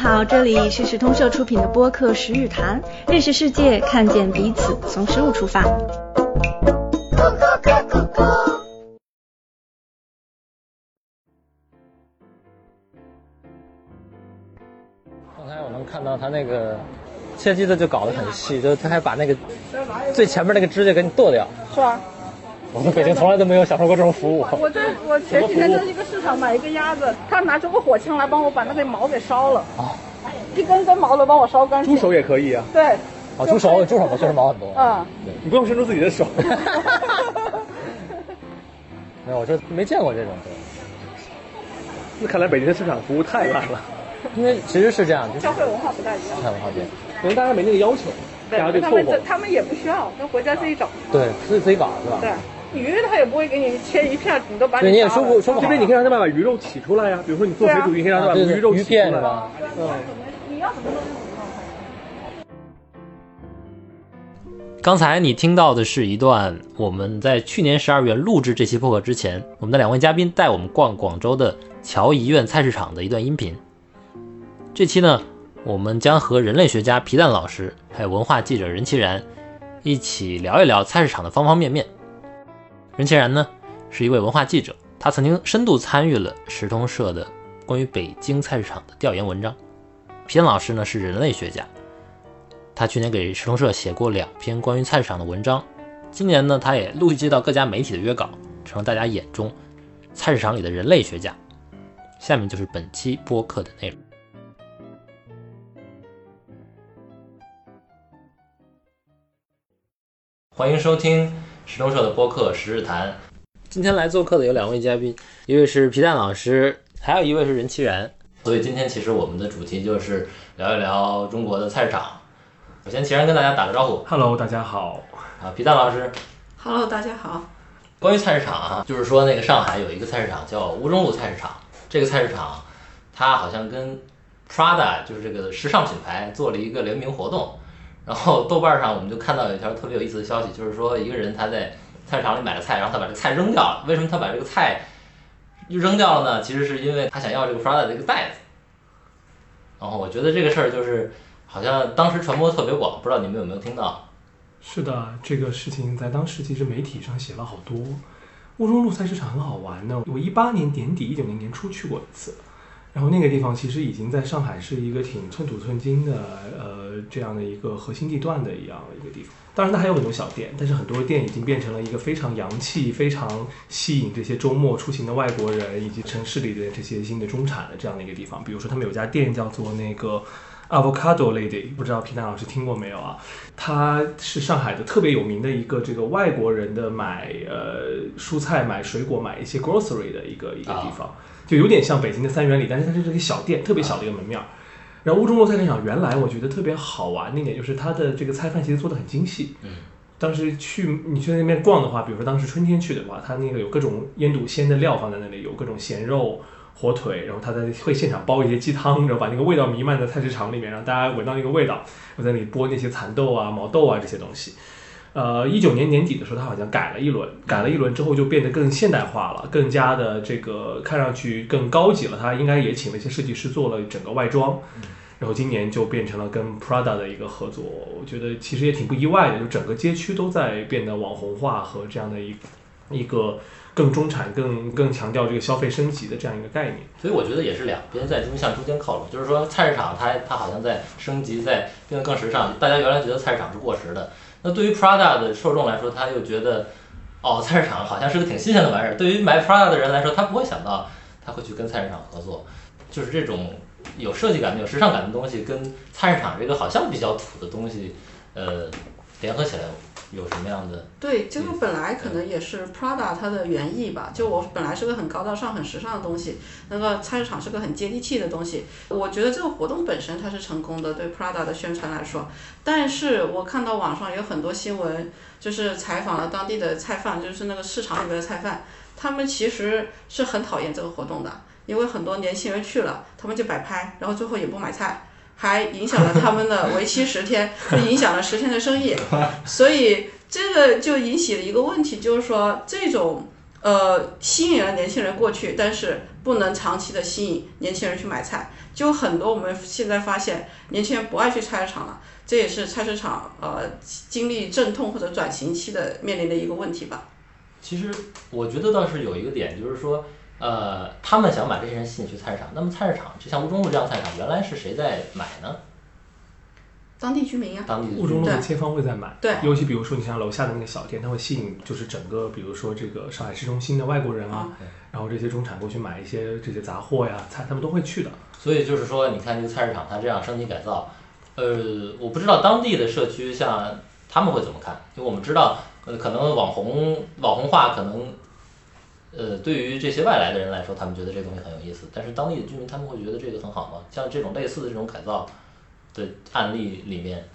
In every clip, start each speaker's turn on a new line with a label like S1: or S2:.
S1: 好，这里是时通社出品的播客《十日谈》，认识世界，看见彼此，从食物出发。
S2: 刚才我能看到他那个切鸡的就搞得很细，就他还把那个最前面那个指甲给你剁掉。
S3: 是吧？
S2: 我们北京从来都没有享受过这种服务。
S3: 我这我前几天在一个市场买一个鸭子，他拿出个火枪来帮我把那个毛给烧了，
S2: 啊，
S3: 一根根毛都帮我烧干净。
S4: 猪手也可以啊，
S3: 对，
S2: 啊，猪手猪手确实毛很多。
S3: 嗯，
S4: 你不用伸出自己的手。
S2: 没 有，我就没见过这种。
S4: 那看来北京的市场服务太烂了，
S2: 因为其实是这样，就是
S3: 消费文化不大一样。
S2: 看文化店，
S4: 可能大家没那个要求，大家就凑合
S3: 他们这。他们也不需要，跟回家自己找。
S2: 对，自己自己搞是吧？
S3: 对，鱼它也不会给你切一片，你都把
S2: 对，你也说不说不好。
S4: 这边你可以让他们把鱼肉取出来呀，比如说你做水煮鱼，可以让他把鱼肉
S2: 鱼
S4: 起出来。
S2: 片是吧？
S4: 嗯，
S3: 你要什么
S5: 刚才你听到的是一段我们在去年十二月录制这期播客之前，我们的两位嘉宾带我们逛广州的侨怡苑菜市场的一段音频。这期呢，我们将和人类学家皮蛋老师，还有文化记者任其然一起聊一聊菜市场的方方面面。任其然呢，是一位文化记者，他曾经深度参与了时通社的关于北京菜市场的调研文章。皮蛋老师呢，是人类学家。他去年给时通社写过两篇关于菜市场的文章，今年呢，他也陆续接到各家媒体的约稿，成了大家眼中菜市场里的人类学家。下面就是本期播客的内容。欢迎收听时通社的播客《十日谈》。今天来做客的有两位嘉宾，一位是皮蛋老师，还有一位是任其然。所以今天其实我们的主题就是聊一聊中国的菜市场。首先，其然跟大家打个招呼
S4: Hello，大家好。
S5: 啊，皮蛋老师。
S3: ？Hello，大家好。
S5: 关于菜市场啊，就是说那个上海有一个菜市场叫吴中路菜市场，这个菜市场它好像跟 Prada 就是这个时尚品牌做了一个联名活动，然后豆瓣上我们就看到有一条特别有意思的消息，就是说一个人他在菜市场里买了菜，然后他把这个菜扔掉了。为什么他把这个菜扔掉了呢？其实是因为他想要这个 Prada 的这个袋子。然后我觉得这个事儿就是好像当时传播特别广，不知道你们有没有听到？
S6: 是的，这个事情在当时其实媒体上写了好多。乌中路菜市场很好玩的，我一八年年底、一九年年初去过一次，然后那个地方其实已经在上海是一个挺寸土寸金的，呃，这样的一个核心地段的一样的一个地方。当然，它还有很多小店，但是很多店已经变成了一个非常洋气、非常吸引这些周末出行的外国人以及城市里的这些新的中产的这样的一个地方。比如说，他们有家店叫做那个 Avocado Lady，不知道皮蛋老师听过没有啊？它是上海的特别有名的一个这个外国人的买呃蔬菜、买水果、买一些 grocery 的一个一个地方，就有点像北京的三元里，但是它是这个小店，特别小的一个门面儿。然后乌中路菜市场原来我觉得特别好玩的一点就是它的这个菜饭其实做的很精细。
S5: 嗯。
S6: 当时去你去那边逛的话，比如说当时春天去的话，它那个有各种腌笃鲜的料放在那里，有各种咸肉、火腿，然后他在会现场煲一些鸡汤，然后把那个味道弥漫在菜市场里面，让大家闻到那个味道。我在那里剥那些蚕豆啊、毛豆啊这些东西。呃，一九年年底的时候，他好像改了一轮，改了一轮之后就变得更现代化了，更加的这个看上去更高级了。他应该也请了一些设计师做了整个外装。然后今年就变成了跟 Prada 的一个合作，我觉得其实也挺不意外的，就整个街区都在变得网红化和这样的一一个更中产、更更强调这个消费升级的这样一个概念。
S5: 所以我觉得也是两边在中向中间靠拢，就是说菜市场它它好像在升级，在变得更时尚。大家原来觉得菜市场是过时的，那对于 Prada 的受众来说，他又觉得哦，菜市场好像是个挺新鲜的玩意儿。对于买 Prada 的人来说，他不会想到他会去跟菜市场合作，就是这种有设计感、有时尚感的东西，跟菜市场这个好像比较土的东西，呃，联合起来有什么样的？
S7: 对，这个本来可能也是 Prada 它的原意吧。就我本来是个很高大上、很时尚的东西，那个菜市场是个很接地气的东西。我觉得这个活动本身它是成功的，对 Prada 的宣传来说。但是我看到网上有很多新闻，就是采访了当地的菜贩，就是那个市场里面的菜贩，他们其实是很讨厌这个活动的，因为很多年轻人去了，他们就摆拍，然后最后也不买菜。还影响了他们的为期十天，就影响了十天的生意，所以这个就引起了一个问题，就是说这种呃，吸引了年轻人过去，但是不能长期的吸引年轻人去买菜。就很多我们现在发现，年轻人不爱去菜市场了，这也是菜市场呃经历阵痛或者转型期的面临的一个问题吧。
S5: 其实我觉得倒是有一个点，就是说，呃，他们想把这些人吸引去菜市场，那么菜市场就像吴中路这样菜市场，原来是谁在买呢？
S7: 当地居民呀、
S5: 当地的
S6: 雾中路的街坊会在买，
S7: 对
S6: 尤其比如说你像楼下的那个小店，它会吸引就是整个比如说这个上海市中心的外国人啊，然后这些中产过去买一些这些杂货呀菜，他们都会去的。
S5: 所以就是说，你看这个菜市场它这样升级改造，呃，我不知道当地的社区像他们会怎么看，因为我们知道，呃，可能网红网红化可能，呃，对于这些外来的人来说，他们觉得这东西很有意思，但是当地的居民他们会觉得这个很好吗？像这种类似的这种改造的案例里面，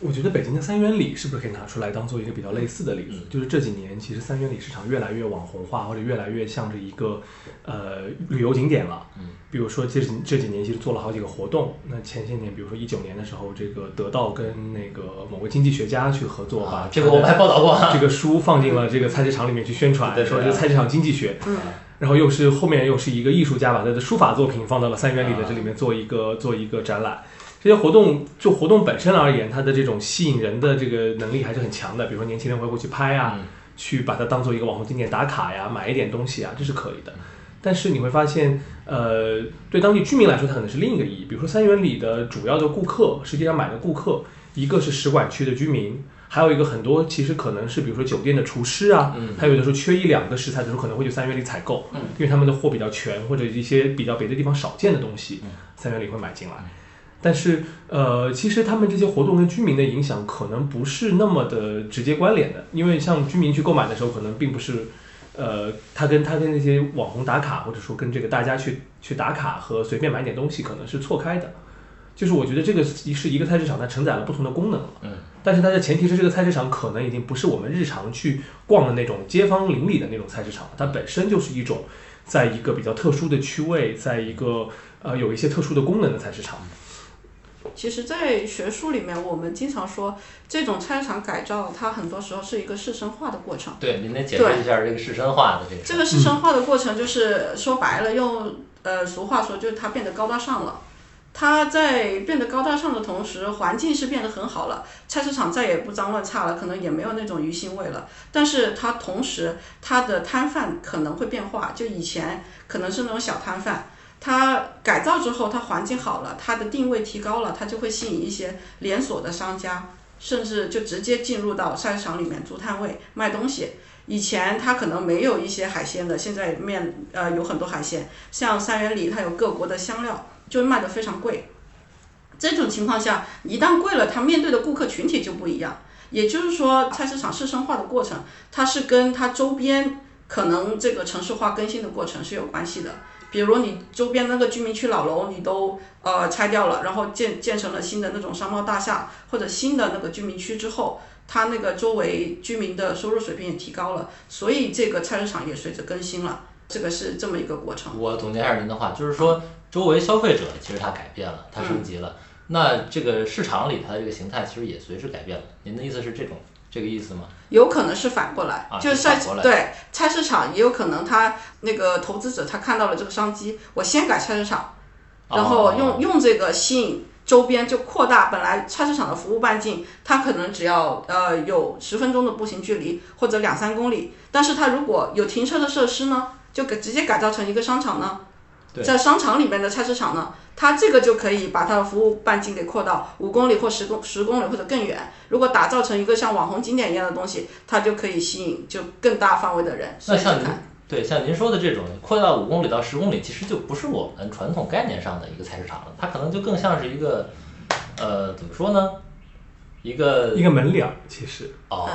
S6: 我觉得北京的三元里是不是可以拿出来当做一个比较类似的例子？
S5: 嗯
S6: 就是这几年其实三元里市场越来越网红化，或者越来越像着一个呃旅游景点了。
S5: 嗯，
S6: 比如说这几这几年其实做了好几个活动。那前些年，比如说一九年的时候，这个得到跟那个某个经济学家去合作，把
S5: 啊这个我们还报道过啊
S6: 这个书放进了这个菜市场里面去宣传，说是菜市场经济学。
S7: 嗯
S6: 然后又是后面又是一个艺术家把他的书法作品放到了三元里的这里面做一个做一个展览。这些活动就活动本身而言，它的这种吸引人的这个能力还是很强的。比如说年轻人会过去拍啊，
S5: 嗯
S6: 去把它当做一个网红景点打卡呀，买一点东西啊，这是可以的。但是你会发现，呃，对当地居民来说，它可能是另一个意义。比如说三元里的主要的顾客，实际上买的顾客，一个是使馆区的居民，还有一个很多其实可能是比如说酒店的厨师啊，
S5: 嗯
S6: 他有的时候缺一两个食材的时候，可能会去三元里采购，
S5: 嗯
S6: 因为他们的货比较全，或者一些比较别的地方少见的东西，三元里会买进来。但是，呃，其实他们这些活动跟居民的影响可能不是那么的直接关联的，因为像居民去购买的时候，可能并不是，呃，他跟他跟那些网红打卡，或者说跟这个大家去去打卡和随便买点东西，可能是错开的。就是我觉得这个是一个菜市场，它承载了不同的功能了。
S5: 嗯，
S6: 但是它的前提是这个菜市场可能已经不是我们日常去逛的那种街坊邻里的那种菜市场，它本身就是一种在一个比较特殊的区位，在一个呃有一些特殊的功能的菜市场。
S7: 其实，在学术里面，我们经常说，这种菜市场改造，它很多时候是一个市生化的过程。
S5: 对，您得解释一下这个士绅化的这个。
S7: 这个市生化的过程，就是说白了，用呃俗话说，就是它变得高大上了。它在变得高大上的同时，环境是变得很好了，菜市场再也不脏乱差了，可能也没有那种鱼腥味了。但是它同时，它的摊贩可能会变化，就以前可能是那种小摊贩，它改造之后，它环境好了，它的定位提高了，它就会吸引一些连锁的商家，甚至就直接进入到菜市场里面租摊位卖东西。以前它可能没有一些海鲜的，现在面呃有很多海鲜，像三元里它有各国的香料，就卖的非常贵。这种情况下，一旦贵了，它面对的顾客群体就不一样。也就是说，菜市场市生化的过程，它是跟它周边可能这个城市化更新的过程是有关系的。比如你周边那个居民区老楼你都呃拆掉了，然后建建成了新的那种商贸大厦或者新的那个居民区之后，它那个周围居民的收入水平也提高了，所以这个菜市场也随着更新了。这个是这么一个过程。
S5: 我总结一下您的话，就是说周围消费者其实它改变了，它升级了。那这个市场里它的这个形态其实也随之改变了。您的意思是这种这个意思吗？
S7: 有可能是反过来，
S5: 啊
S7: 就是菜对菜市场也有可能他那个投资者他看到了这个商机，我先改菜市场，然后用、
S5: 哦
S7: 用这个吸引周边就扩大本来菜市场的服务半径，它可能只要呃有十分钟的步行距离或者两三公里，但是它如果有停车的设施呢，就给直接改造成一个商场呢。
S5: 对
S7: 在商场里面的菜市场呢，它这个就可以把它的服务半径给扩到五公里或十公十公里或者更远。如果打造成一个像网红景点一样的东西，它就可以吸引就更大范围的人
S5: 那像您
S7: 去看。
S5: 对像您说的这种扩大到五公里到十公里，其实就不是我们传统概念上的一个菜市场了，它可能就更像是一个呃怎么说呢？一个
S6: 一个门脸儿，其实，
S5: 哦，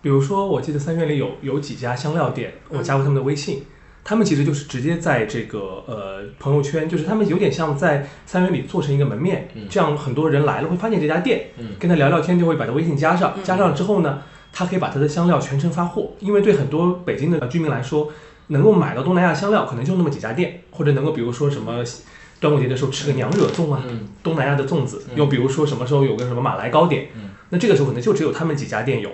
S6: 比如说，我记得三元里有有几家香料店，我加过他们的微信，他们其实就是直接在这个呃朋友圈，就是他们有点像在三元里做成一个门面，
S5: 嗯。
S6: 这样很多人来了会发现这家店，
S5: 嗯。
S6: 跟他聊聊天就会把他微信加上，加上了之后呢，他可以把他的香料全程发货，因为对很多北京的居民来说，能够买到东南亚香料可能就那么几家店，或者能够比如说什么。端午节的时候吃个娘惹粽啊，
S5: 嗯。
S6: 东南亚的粽子，
S5: 嗯。
S6: 又比如说什么时候有个什么马来糕点，
S5: 嗯。
S6: 那这个时候可能就只有他们几家店有，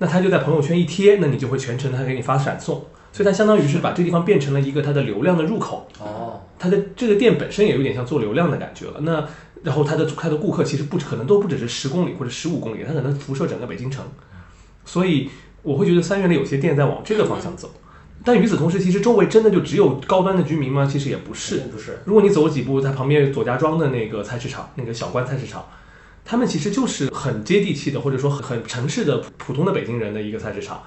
S6: 那他就在朋友圈一贴，那你就会全程他给你发闪送，所以它相当于是把这个地方变成了一个它的流量的入口。
S5: 哦，
S6: 它的这个店本身也有点像做流量的感觉了。那然后它的它的顾客其实不可能都不只是十公里或者十五公里，它可能辐射整个北京城。所以我会觉得三元里有些店在往这个方向走。但与此同时，其实周围真的就只有高端的居民吗？其实也不是。
S5: 不是，
S6: 如果你走几步，它旁边左家庄的那个菜市场，那个小关菜市场，他们其实就是很接地气的，或者说很很城市的普通的北京人的一个菜市场。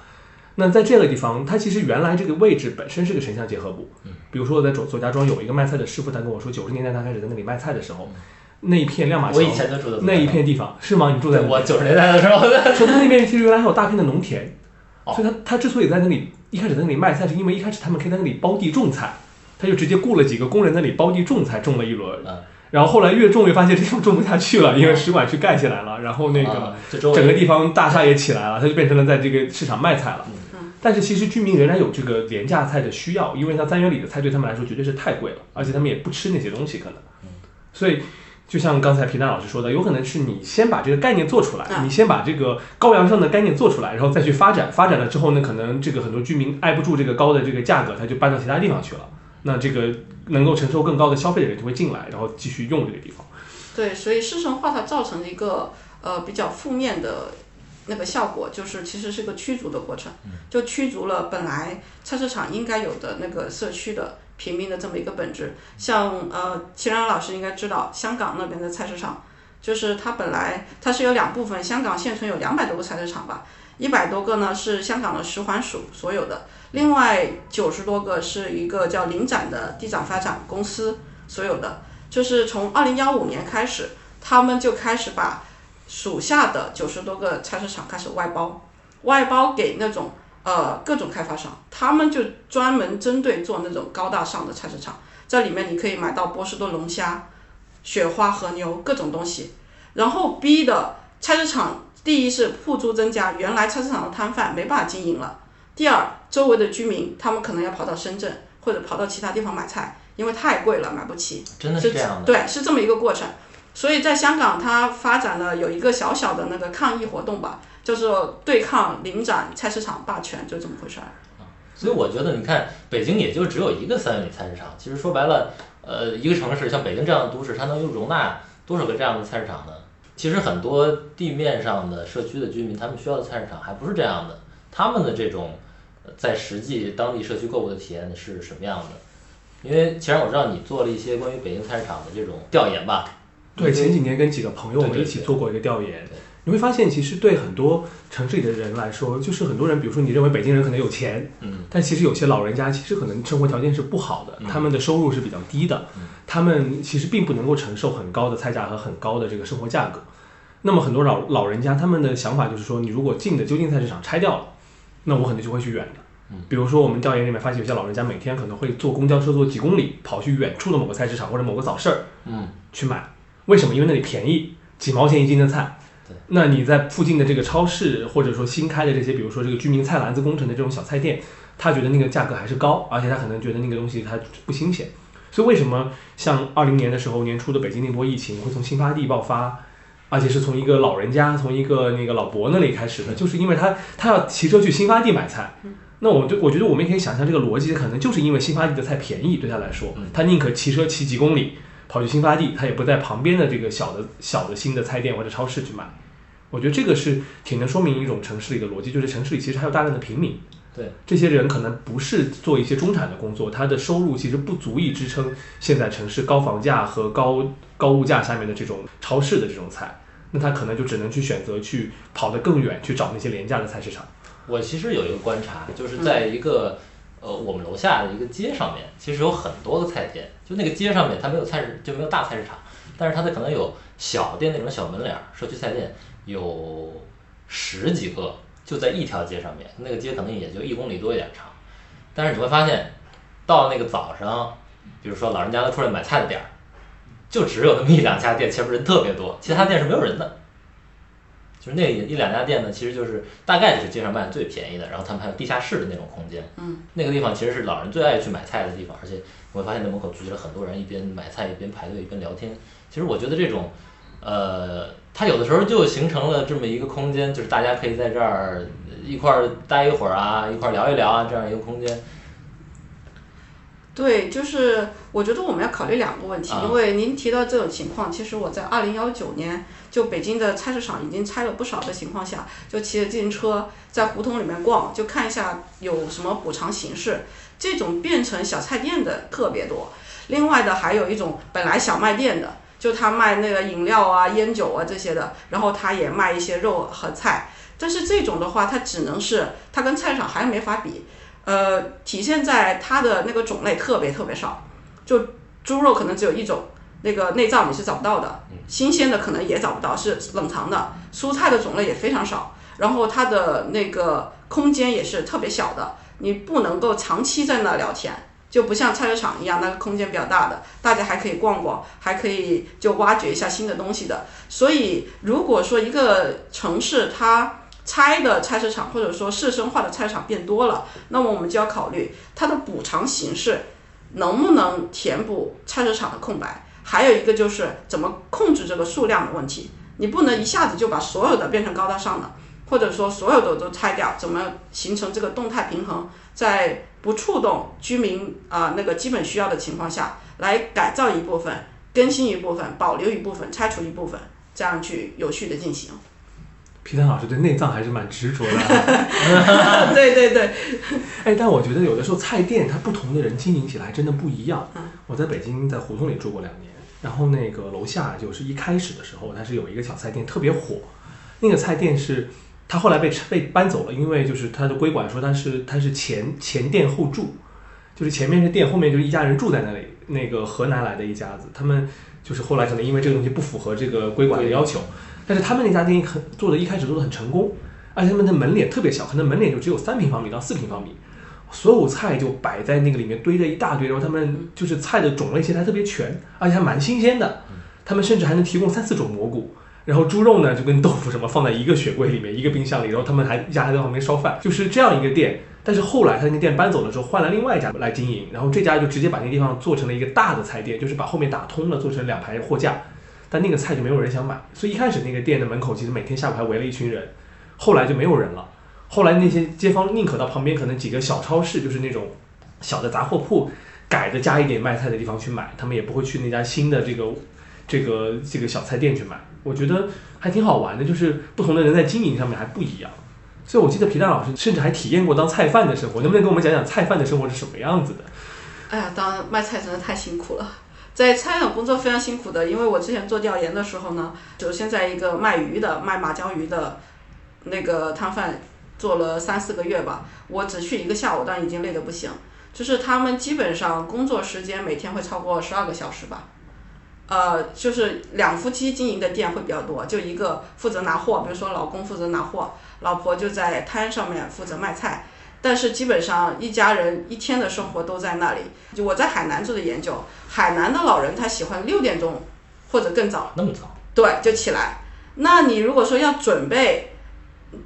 S6: 那在这个地方，它其实原来这个位置本身是个城乡结合部。
S5: 嗯，
S6: 比如说我在左左家庄有一个卖菜的师傅，他跟我说，九十年代他开始在那里卖菜的时候，那一片亮马桥，
S5: 我以前就住的
S6: 那一片地方是吗？你住在
S5: 我九十年代的时候，
S6: 说他那边其实原来还有大片的农田，
S5: 哦
S6: 所以他他之所以在那里一开始在那里卖菜，是因为一开始他们可以在那里包地种菜，他就直接雇了几个工人在那里包地种菜，种了一轮。
S5: 嗯
S6: 然后后来越种越发现这地方种不下去了，因为使馆区盖起来了，然后那个整个地方大厦也起来了，它就变成了在这个市场卖菜了。
S7: 嗯
S6: 但是其实居民仍然有这个廉价菜的需要，因为像三元里的菜对他们来说绝对是太贵了，而且他们也不吃那些东西可能。所以就像刚才皮蛋老师说的，有可能是你先把这个概念做出来，
S7: 啊
S6: 你先把这个高阳上的概念做出来，然后再去发展。发展了之后呢，可能这个很多居民挨不住这个高的这个价格，他就搬到其他地方去了。那这个能够承受更高的消费的人就会进来，然后继续用这个地方。
S7: 对，所以市场化它造成了一个呃比较负面的那个效果，就是其实是个驱逐的过程，就驱逐了本来菜市场应该有的那个社区的平民的这么一个本质。像呃，齐然老师应该知道，香港那边的菜市场，就是它本来它是有两部分，香港现存有两百多个菜市场吧，一百多个呢是香港的食环署所有的，另外九十多个是一个叫林展的地产发展公司所有的。就是从二零幺五年开始，他们就开始把属下的九十多个菜市场开始外包，外包给那种呃各种开发商，他们就专门针对做那种高大上的菜市场，在里面你可以买到波士顿龙虾、雪花和牛各种东西，然后逼的菜市场第一是铺租增加，原来菜市场的摊贩没办法经营了；第二，周围的居民他们可能要跑到深圳或者跑到其他地方买菜，因为太贵了买不起。
S5: 真的是这样的。
S7: 对，是这么一个过程。所以在香港，它发展了有一个小小的那个抗议活动吧，叫做对抗领展菜市场霸权，就这么回事儿。
S5: 所以我觉得，你看北京也就只有一个三元里菜市场。其实说白了，呃，一个城市像北京这样的都市，它能有容纳多少个这样的菜市场呢？其实很多地面上的社区的居民，他们需要的菜市场还不是这样的。他们的这种呃在实际当地社区购物的体验是什么样的？因为其实我知道你做了一些关于北京菜市场的这种调研吧？
S6: 对，前几年跟几个朋友我们一起做过一个调研，你会发现，其实对很多城市里的人来说，就是很多人，比如说你认为北京人可能有钱，
S5: 嗯，
S6: 但其实有些老人家其实可能生活条件是不好的，他们的收入是比较低的，他们其实并不能够承受很高的菜价和很高的这个生活价格。那么很多老老人家他们的想法就是说，你如果近的就近菜市场拆掉了，那我可能就会去远的。比如说我们调研里面发现，有些老人家每天可能会坐公交车坐几公里，跑去远处的某个菜市场或者某个早市儿，
S5: 嗯，
S6: 去买。为什么？因为那里便宜，几毛钱一斤的菜。
S5: 对。
S6: 那你在附近的这个超市，或者说新开的这些，比如说这个居民菜篮子工程的这种小菜店，他觉得那个价格还是高，而且他可能觉得那个东西它不新鲜。所以为什么像二零年的时候年初的北京那波疫情会从新发地爆发，而且是从一个老人家，从一个那个老伯那里开始的，就是因为他他要骑车去新发地买菜。那我就我觉得我们也可以想象这个逻辑，可能就是因为新发地的菜便宜，对他来说，他宁可骑车骑几公里跑去新发地，他也不在旁边的这个小的小的新的菜店或者超市去买。我觉得这个是挺能说明一种城市里的逻辑，就是城市里其实还有大量的平民。
S5: 对，
S6: 这些人可能不是做一些中产的工作，他的收入其实不足以支撑现在城市高房价和高高物价下面的这种超市的这种菜，那他可能就只能去选择去跑得更远，去找那些廉价的菜市场。
S5: 我其实有一个观察，就是在一个、呃我们楼下的一个街上面，其实有很多个菜店，就那个街上面它没有菜市就没有大菜市场，但是它的可能有小店那种小门脸儿，社区菜店有十几个，就在一条街上面，那个街可能也就一公里多一点长，但是你会发现，到那个早上，比如说老人家都出来买菜的点儿，就只有那么一两家店，前面人特别多，其他店是没有人的。就是那一两家店呢，其实就是大概就是街上卖的最便宜的，然后他们还有地下室的那种空间。
S7: 嗯，
S5: 那个地方其实是老人最爱去买菜的地方，而且我会发现那门口聚集了很多人，一边买菜一边排队一边聊天。其实我觉得这种呃，它有的时候就形成了这么一个空间，就是大家可以在这儿一块儿待一会儿啊，一块儿聊一聊啊，这样一个空间。
S7: 对，就是我觉得我们要考虑两个问题，
S5: 啊
S7: 因为您提到这种情况，其实我在二零幺九年就北京的菜市场已经拆了不少的情况下，就骑着自行车在胡同里面逛，就看一下有什么补偿形式。这种变成小菜店的特别多，另外的还有一种本来小卖店的，就他卖那个饮料啊、烟酒啊这些的，然后他也卖一些肉和菜。但是这种的话，它只能是它跟菜市场还没法比，呃，体现在它的那个种类特别特别少，就猪肉可能只有一种，那个内脏你是找不到的，新鲜的可能也找不到，是冷藏的，蔬菜的种类也非常少，然后它的那个空间也是特别小的，你不能够长期在那聊天。就不像菜市场一样，那个空间比较大的，大家还可以逛逛，还可以就挖掘一下新的东西的。所以，如果说一个城市它拆的菜市场或者说市生化的菜场变多了，那么我们就要考虑它的补偿形式能不能填补菜市场的空白。还有一个就是怎么控制这个数量的问题，你不能一下子就把所有的变成高大上的，或者说所有的都拆掉，怎么形成这个动态平衡，在不触动居民啊、那个基本需要的情况下，来改造一部分、更新一部分、保留一部分、拆除一部分，这样去有序的进行。
S6: 皮蛋老师对内脏还是蛮执着的。
S7: 对对对，
S6: 哎，但我觉得有的时候菜店它不同的人经营起来真的不一样。
S7: 嗯
S6: 我在北京在胡同里住过两年，然后那个楼下就是一开始的时候，它是有一个小菜店特别火，那个菜店是它后来被被搬走了，因为就是它的规管说它是它是前前店后住，就是前面是店，后面就是一家人住在那里。那个河南来的一家子，他们就是后来可能因为这个东西不符合这个规管的要求，但是他们那家店很做的一开始做的很成功，而且他们的门脸特别小，可能门脸就只有三平方米到四平方米，所有菜就摆在那个里面堆着一大堆，然后他们就是菜的种类其实还特别全，而且还蛮新鲜的。他们甚至还能提供三四种蘑菇，然后猪肉呢就跟豆腐什么放在一个雪柜里面，一个冰箱里，然后他们还一家还在旁边烧饭，就是这样一个店。但是后来他那个店搬走了之后，换了另外一家来经营，然后这家就直接把那个地方做成了一个大的菜店，就是把后面打通了，做成两排货架。但那个菜就没有人想买，所以一开始那个店的门口其实每天下午还围了一群人，后来就没有人了。后来那些街坊宁可到旁边可能几个小超市，就是那种小的杂货铺改的加一点卖菜的地方去买，他们也不会去那家新的这个这个这个小菜店去买。我觉得还挺好玩的，就是不同的人在经营上面还不一样。所以我记得皮蛋老师甚至还体验过当菜贩的生活，能不能跟我们讲讲菜贩的生活是什么样子的？
S7: 哎呀，当卖菜真的太辛苦了。在餐饮工作非常辛苦的，因为我之前做调研的时候呢，首先在一个卖鱼的、卖马鲛鱼的那个摊贩做了三四个月吧，我只去一个下午，但已经累得不行。就是他们基本上工作时间每天会超过十二个小时吧，呃，就是两夫妻经营的店会比较多，就一个负责拿货，比如说老公负责拿货，老婆就在摊上面负责卖菜。但是基本上一家人一天的生活都在那里。就我在海南做的研究，海南的老人他喜欢六点钟或者更早，
S5: 那么早？
S7: 对，就起来。那你如果说要准备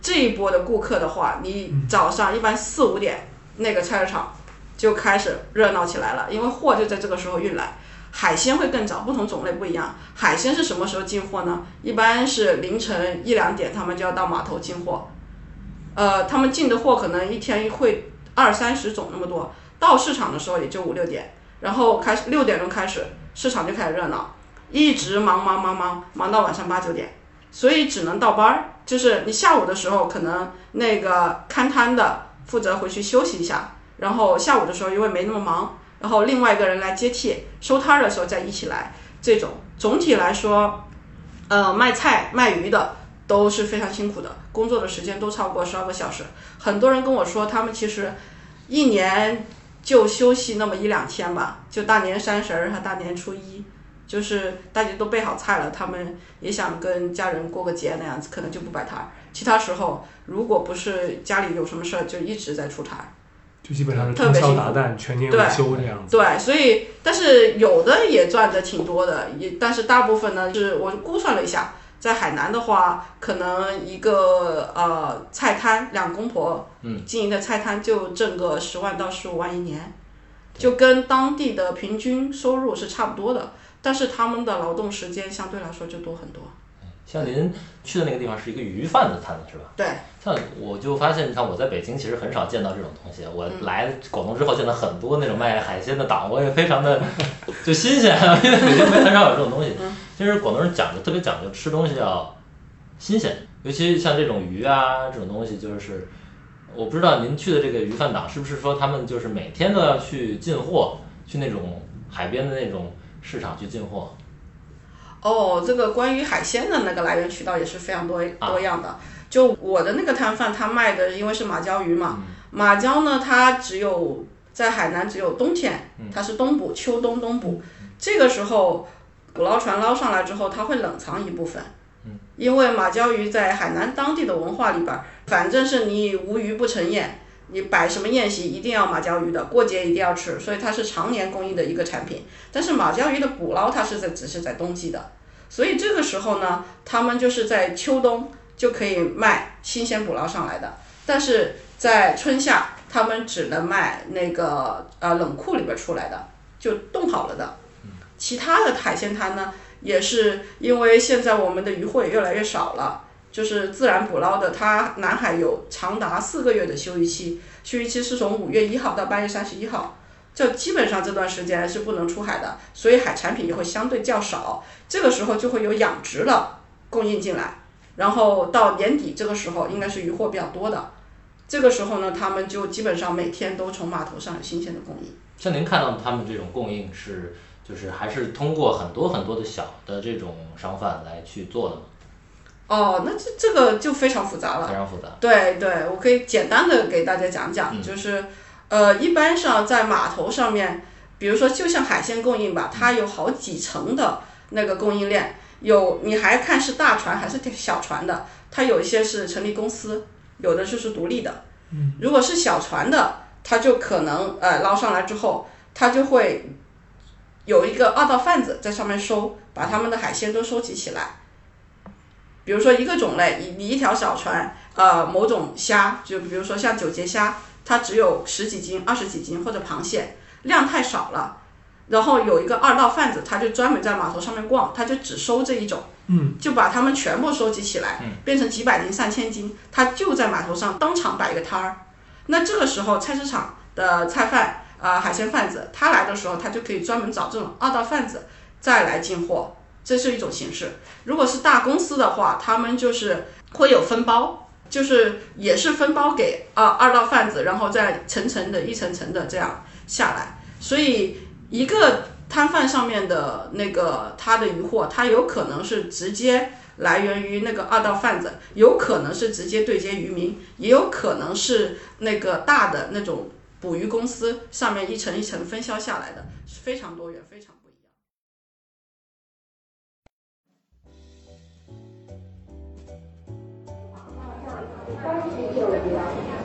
S7: 这一波的顾客的话，你早上一般四五点那个菜市场就开始热闹起来了，因为货就在这个时候运来。海鲜会更早，不同种类不一样。海鲜是什么时候进货呢？一般是凌晨一两点，他们就要到码头进货。呃，他们进的货可能一天会二三十种那么多，到市场的时候也就五六点，然后开始六点钟开始，市场就开始热闹，一直忙忙忙忙忙到晚上八九点，所以只能倒班儿。就是你下午的时候，可能那个看摊的负责回去休息一下，然后下午的时候因为没那么忙，然后另外一个人来接替，收摊儿的时候再一起来。这种总体来说，呃，卖菜卖鱼的都是非常辛苦的，工作的时间都超过十二个小时。很多人跟我说，他们其实一年就休息那么一两天吧，就大年三十儿和大年初一，就是大家都备好菜了，他们也想跟家人过个节那样子，可能就不摆摊儿。其他时候，如果不是家里有什么事儿，就一直在出差。
S6: 就基本上是通宵达旦、全年无休这样子。
S7: 对，所以但是有的也赚的挺多的，也但是大部分呢，是我估算了一下，在海南的话，可能一个呃菜摊两公婆
S5: 嗯
S7: 经营的菜摊就挣个十万到十五万一年，就跟当地的平均收入是差不多的。但是他们的劳动时间相对来说就多很多。
S5: 像您去的那个地方是一个鱼贩子摊子是吧？
S7: 对，
S5: 像我就发现，你看我在北京其实很少见到这种东西。我
S7: 嗯
S5: 来广东之后见到很多那种卖海鲜的档，我也非常的 就新鲜，因为北京没很少有这种东西。
S7: 嗯
S5: 其实广东人讲究特别讲究吃东西要新鲜，尤其像这种鱼啊这种东西，就是我不知道您去的这个鱼贩档是不是说他们就是每天都要去进货，去那种海边的那种市场去进货。
S7: 哦，这个关于海鲜的那个来源渠道也是非常多
S5: 啊
S7: 多样的。就我的那个摊贩，他卖的因为是马鲛鱼嘛，马鲛呢，它只有在海南只有冬天，它是冬捕，秋冬冬捕。这个时候捕捞船捞上来之后，它会冷藏一部分。因为马鲛鱼在海南当地的文化里边儿，反正是你无鱼不成宴，你摆什么宴席一定要马鲛鱼的，过节一定要吃，所以它是常年供应的一个产品。但是马鲛鱼的捕捞它是在只是在冬季的，所以这个时候呢，他们就是在秋冬就可以卖新鲜捕捞上来的，但是在春夏他们只能卖那个呃冷库里边出来的，就冻好了的。其他的海鲜摊呢，也是因为现在我们的鱼获也越来越少了，就是自然捕捞的，它南海有长达四个月的休渔期，休渔期是从五月一号到八月三十一号。这基本上这段时间是不能出海的，所以海产品也会相对较少。这个时候就会有养殖的供应进来，然后到年底这个时候应该是渔获比较多的。这个时候呢，他们就基本上每天都从码头上有新鲜的供应。
S5: 像您看到他们这种供应是，就是还是通过很多很多的小的这种商贩来去做的吗？
S7: 哦，那这这个就非常复杂了。
S5: 非常复杂。
S7: 对对，我可以简单的给大家讲讲，就是，呃，一般上在码头上面，比如说就像海鲜供应吧，它有好几层的那个供应链，有你还看是大船还是小船的，它有一些是成立公司，有的就是独立的。嗯，如果是小船的，它就可能呃捞上来之后，它就会有一个二道贩子在上面收，把他们的海鲜都收集起来。比如说一个种类，你你一条小船，呃，某种虾，就比如说像九节虾，它只有十几斤、二十几斤，或者螃蟹量太少了，然后有一个二道贩子，他就专门在码头上面逛，他就只收这一种，
S6: 嗯，
S7: 就把它们全部收集起来，变成几百斤、上千斤，他就在码头上当场摆一个摊儿。那这个时候，菜市场的菜贩，呃，海鲜贩子，他来的时候，他就可以专门找这种二道贩子再来进货。这是一种形式。如果是大公司的话，他们就是会有分包，就是也是分包给啊二道贩子，然后再层层的、一层层的这样下来。所以一个摊贩上面的那个他的渔获，它有可能是直接来源于那个二道贩子，有可能是直接对接渔民，也有可能是那个大的那种捕鱼公司上面一层一层分销下来的，是非常多元，非常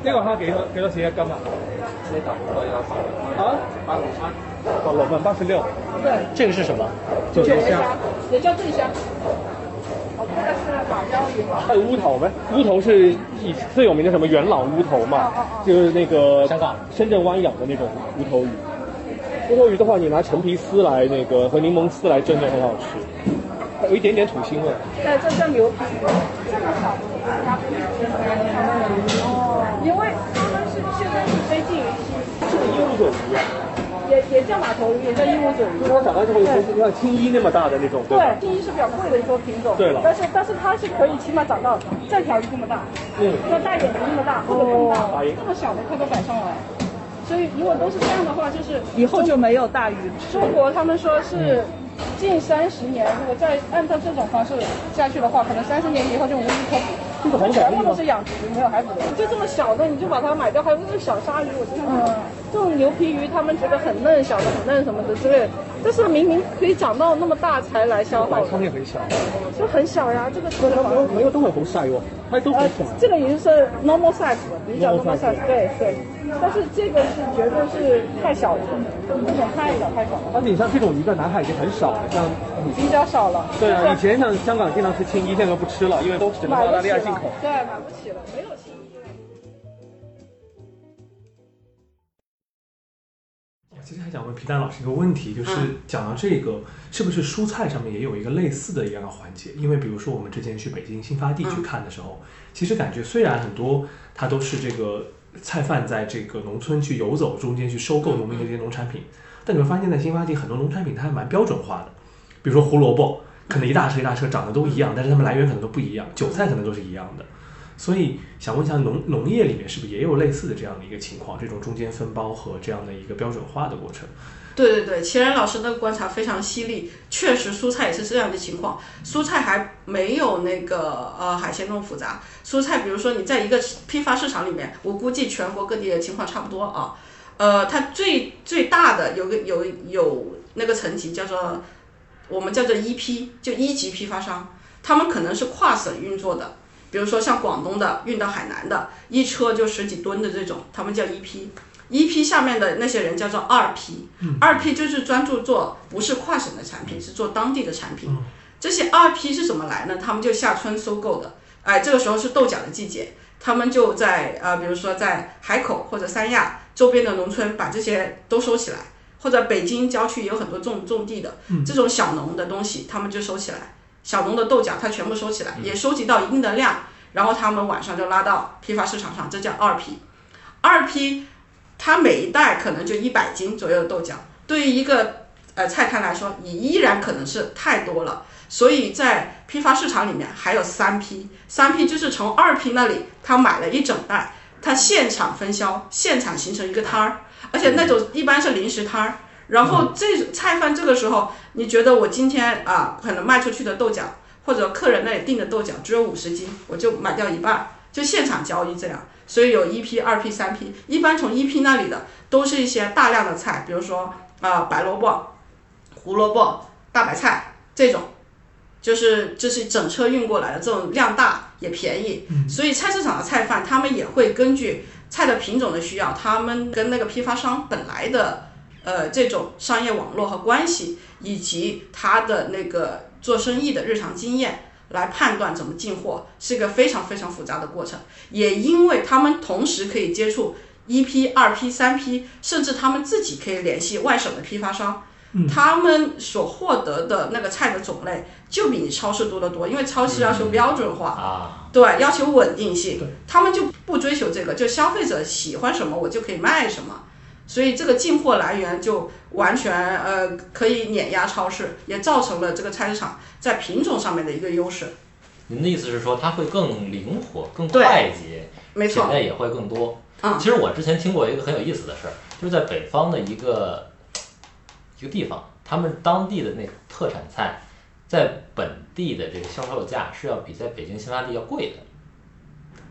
S4: 呢個蝦幾多幾多錢一斤啊？呢度我有啊，八五三，哦，六份八十。六，
S2: 这个是什么？
S4: 九節蝦。
S3: 也叫醉虾。哦，这个是马鲛鱼嘛。
S4: 还有乌头呗，乌头是以最有名的什么元朗乌头嘛，就是那个
S2: 香港
S4: 深圳湾养的那种乌头鱼。乌头鱼的话，你拿陈皮丝来那个和柠檬丝来蒸就很好吃，有一点点土腥味。
S3: 对，这叫牛皮鱼，这么小的它不是哦，因为他们是现在是非禁渔期，
S4: 这个鹦鹉嘴鱼啊，
S3: 也也叫马头鱼，也叫鹦鹉嘴鱼。
S4: 它长大之后就像像青衣那么大的那种，对吧？
S3: 对，第一是比较贵的一种品种。
S4: 对了
S3: 但是但是它是可以起码长到这条鱼这么大，
S4: 嗯，
S3: 要大眼睛那么大或者更大，
S4: 哦
S3: 这么小的它都摆上来。所以如果都是这样的话，就是以后就没有大鱼。中国他们说是近三十年，如果再按照这种方式下去的话，可能三十年以后就无鱼可捕。
S4: 这个好
S3: 全？部都是养殖鱼，没有海捕的。就这么小的，你就把它买掉，还有那个小鲨鱼，我经常看。这种牛皮鱼，他们觉得很嫩，小的很嫩什么的之类的，但是明明可以长到那么大才来消耗
S4: 来
S3: 的，
S4: 仓也很小，
S3: 就很小呀。这个
S4: 那它没有没有都很红晒哦，它都很
S3: 呃
S4: 小。，
S3: 这个已经是 normal size 了，比较
S4: Normal size，
S3: 对对。但是这个是绝对是太小了，这种太小太小了，
S4: 而且你像这种鱼在南海已经很少了，像
S3: 比较少了。
S4: 对啊，以前像香港经常吃青衣，现在都不吃了，因为都只能
S3: 买
S4: 澳大利亚进口。，
S3: 对，买不起了，没有青衣了。
S6: 其实还想问皮蛋老师一个问题，就是
S7: 嗯
S6: 讲到这个，是不是蔬菜上面也有一个类似的一样的环节？因为比如说我们之前去北京新发地去
S7: 嗯
S6: 看的时候，其实感觉虽然很多它都是这个菜贩在这个农村去游走中间去收购农民的这些农产品，但你会发现在新发地很多农产品它还蛮标准化的，比如说胡萝卜，可能一大车一大车长得都一样，但是它们来源可能都不一样，韭菜可能都是一样的。所以想问一下农农业里面是不是也有类似的这样的一个情况，这种中间分包和这样的一个标准化的过程？
S7: 对对对，齐然老师的观察非常犀利，确实蔬菜也是这样的情况。蔬菜还没有那个呃海鲜那么复杂。蔬菜，比如说你在一个批发市场里面，我估计全国各地的情况差不多啊。呃，它最最大的有个有有那个层级叫做我们叫做一批，就一级批发商，他们可能是跨省运作的。比如说像广东的运到海南的，一车就十几吨的这种，他们叫一批。一批下面的那些人叫做二批，二批就是专注做不是跨省的产品，是做当地的产品。这些二批是怎么来呢？他们就下村收购的，哎，这个时候是豆角的季节，他们就在呃，比如说在海口或者三亚周边的农村把这些都收起来，或者北京郊区也有很多种种地的，这种小农的东西他们就收起来，小农的豆角他全部收起来，也收集到一定的量，然后他们晚上就拉到批发市场上，这叫二批。二批它每一袋可能就一百斤左右的豆角，对于一个呃菜摊来说，你依然可能是太多了。所以在批发市场里面还有三批，三批就是从二批那里他买了一整袋，他现场分销，现场形成一个摊儿，而且那种一般是临时摊儿。然后这菜贩这个时候，你觉得我今天啊可能卖出去的豆角，或者客人那里订的豆角只有五十斤，我就买掉一半，就现场交易这样。所以有一批、二批、三批，一般从一批那里的都是一些大量的菜，比如说啊、白萝卜、胡萝卜、大白菜这种，就是这是整车运过来的，这种量大也便宜，所以菜市场的菜贩他们也会根据菜的品种的需要，他们跟那个批发商本来的呃这种商业网络和关系，以及他的那个做生意的日常经验。来判断怎么进货是一个非常非常复杂的过程，也因为他们同时可以接触一批、二批、三批，甚至他们自己可以联系外省的批发商，他们所获得的那个菜的种类就比你超市多得多，因为超市要求标准化，
S5: 啊，
S7: 对，要求稳定性，他们就不追求这个，就消费者喜欢什么我就可以卖什么，所以这个进货来源就完全呃可以碾压超市，也造成了这个菜市场在品种上面的一个优势。
S5: 您的意思是说它会更灵活、更快捷，
S7: 没错
S5: 品类也会更多。
S7: 嗯
S5: 其实我之前听过一个很有意思的事儿，就是在北方的一个一个地方，他们当地的那特产菜，在本地的这个销售价是要比在北京新发地要贵的。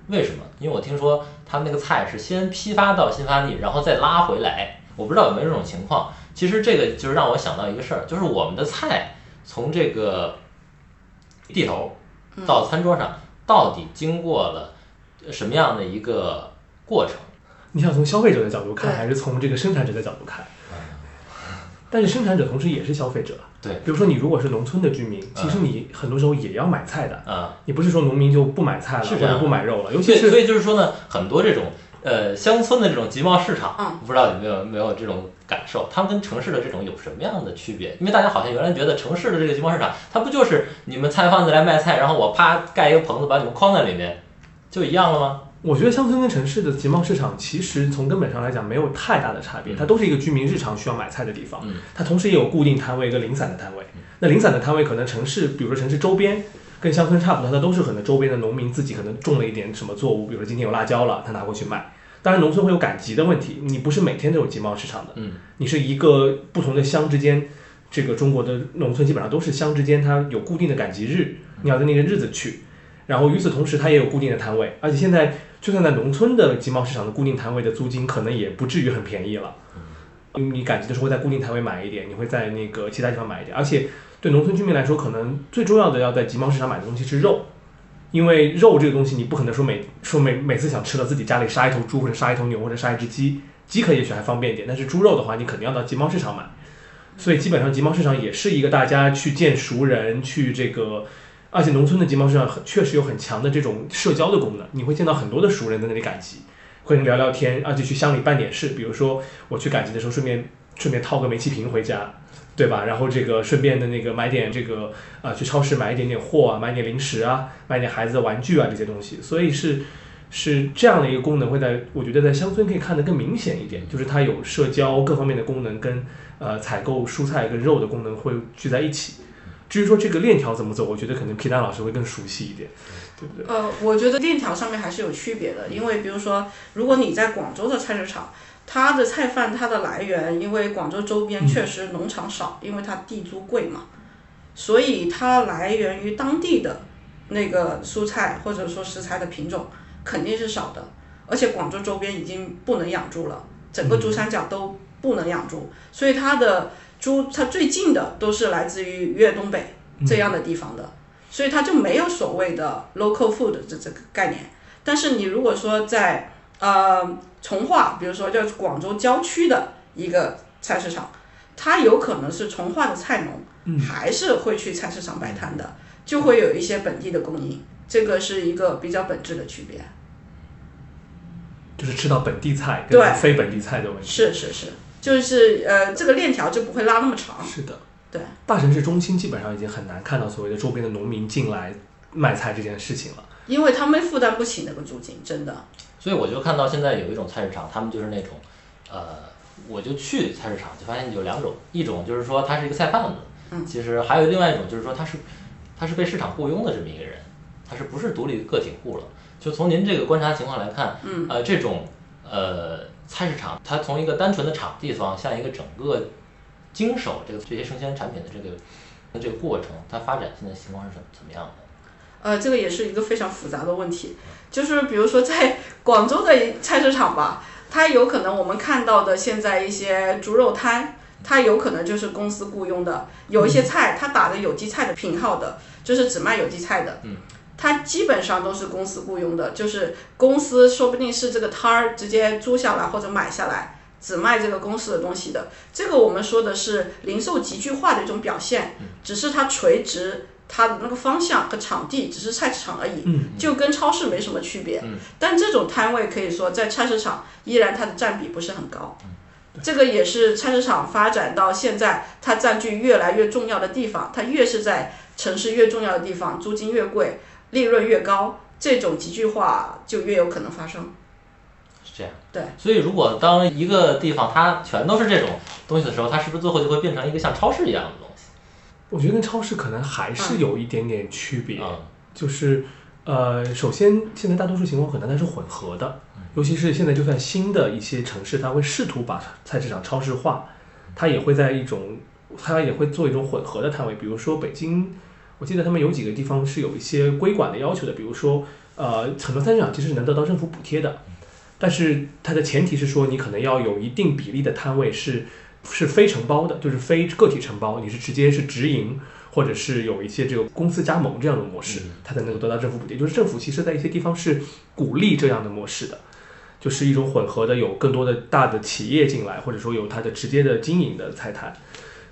S5: 为什么？因为我听说他们那个菜是先批发到新发地，然后再拉回来。我不知道有没有这种情况。其实这个就是让我想到一个事儿，就是我们的菜从这个地头到餐桌上，到底经过了什么样的一个过程？
S6: 你想从消费者的角度看，还是从这个生产者的角度看？但是生产者同时也是消费者。
S5: 对
S6: 比如说你如果是农村的居民，其实你很多时候也要买菜的。
S5: 啊、
S6: 你不是说农民就不买菜了，或者不买肉了，尤其
S5: 所以所以就是说呢，很多这种呃乡村的这种集贸市场，
S7: 嗯
S5: 不知道有没有没有这种感受？他们跟城市的这种有什么样的区别？因为大家好像原来觉得城市的这个集贸市场，它不就是你们菜贩子来卖菜，然后我啪盖一个棚子把你们框在里面，就一样了吗？
S6: 我觉得乡村跟城市的集贸市场其实从根本上来讲没有太大的差别，
S5: 嗯
S6: 它都是一个居民日常需要买菜的地方。
S5: 嗯
S6: 它同时也有固定摊位跟零散的摊位。那零散的摊位可能城市，比如说城市周边跟乡村差不多，它都是可能周边的农民自己可能种了一点什么作物，比如说今天有辣椒了，他拿过去卖。当然，农村会有赶集的问题，你不是每天都有集贸市场的，
S5: 嗯
S6: 你是一个不同的乡之间，这个中国的农村基本上都是乡之间，它有固定的赶集日，你要在那个日子去。然后与此同时，它也有固定的摊位，而且现在就算在农村的集贸市场的固定摊位的租金，可能也不至于很便宜了。因为你赶集的时候会在固定摊位买一点，你会在那个其他地方买一点，而且对农村居民来说，可能最重要的要在集贸市场买的东西是肉，因为肉这个东西你不可能说每说每每次想吃了自己家里杀一头猪或者杀一头牛或者杀一只鸡，鸡可也许还方便一点，但是猪肉的话，你肯定要到集贸市场买。所以基本上集贸市场也是一个大家去见熟人，去这个，而且农村的集贸市场很确实有很强的这种社交的功能，你会见到很多的熟人在那里赶集，会聊聊天，而且去乡里办点事，比如说我去赶集的时候，顺便顺便套个煤气瓶回家，对吧？然后这个顺便的那个买点这个啊、去超市买一点点货啊，买点零食啊，买点孩子的玩具啊这些东西，所以是是这样的一个功能会在我觉得在乡村可以看得更明显一点，就是它有社交各方面的功能跟呃采购蔬菜跟肉的功能会聚在一起。至于说这个链条怎么走，我觉得可能皮蛋老师会更熟悉一点，对不对？
S7: 呃，我觉得链条上面还是有区别的，因为比如说，如果你在广州的菜市场，它的菜贩它的来源，因为广州周边确实农场少，因为它地租贵嘛，所以它来源于当地的那个蔬菜或者说食材的品种肯定是少的，而且广州周边已经不能养猪了，整个珠三角都不能养猪，所以它的猪它最近的都是来自于粤东北这样的地方的。所以它就没有所谓的 local food 这这个概念。但是你如果说在呃从化，比如说就是广州郊区的一个菜市场，它有可能是从化的菜农，还是会去菜市场摆摊的，就会有一些本地的供应，这个是一个比较本质的区别。
S6: 就是吃到本地菜
S7: 对
S6: 跟非本地菜的问题。
S7: 是是是，就是呃这个链条就不会拉那么长。
S6: 是的，
S7: 对，
S6: 大城市中心基本上已经很难看到所谓的周边的农民进来卖菜这件事情了。
S7: 因为他们负担不起那个租金，真的。
S5: 所以我就看到现在有一种菜市场，他们就是那种，呃，我就去菜市场就发现有两种，一种就是说他是一个菜贩子，
S7: 嗯
S5: 其实还有另外一种就是说他是他是被市场雇佣的这么一个人，他是不是独立的个体户了？就从您这个观察情况来看，
S7: 嗯
S5: 呃，这种呃菜市场，它从一个单纯的场地方向一个整个经手这个这些生鲜产品的这个这个过程，它发展现在情况是怎怎么样的？
S7: 呃，这个也是一个非常复杂的问题，就是比如说在 广州的菜市场吧，它有可能我们看到的现在一些猪肉摊，它有可能就是公司雇佣的，有一些菜它打的有机菜的品号的，就是只卖有机菜的，
S5: 嗯，
S7: 它基本上都是公司雇佣的，就是公司说不定是这个摊儿直接租下来或者买下来。只卖这个公司的东西的，这个我们说的是零售集聚化的一种表现，只是它垂直它的那个方向和场地只是菜市场而已，
S6: 嗯
S7: 就跟超市没什么区别。
S5: 嗯
S7: 但这种摊位可以说在菜市场依然它的占比不是很高。
S5: 嗯
S7: 这个也是菜市场发展到现在，它占据越来越重要的地方，它越是在城市越重要的地方，租金越贵，利润越高，这种集聚化就越有可能发生。
S5: 是这样。
S7: 对。
S5: 所以，如果当一个地方它全都是这种东西的时候，它是不是最后就会变成一个像超市一样的东西？
S6: 我觉得跟超市可能还是有一点点区别，
S5: 嗯
S6: 就是呃，首先现在大多数情况可能它是混合的，尤其是现在就算新的一些城市，它会试图把菜市场超市化，它也会在一种，它也会做一种混合的摊位，比如说北京，我记得他们有几个地方是有一些规管的要求的，比如说呃，很多菜市场其实是能得到政府补贴的，但是它的前提是说你可能要有一定比例的摊位是是非承包的，就是非个体承包，你是直接是直营，或者是有一些这个公司加盟这样的模式，它才能够得到政府补贴。就是政府其实在一些地方是鼓励这样的模式的，就是一种混合的，有更多的大的企业进来，或者说有它的直接的经营的菜摊。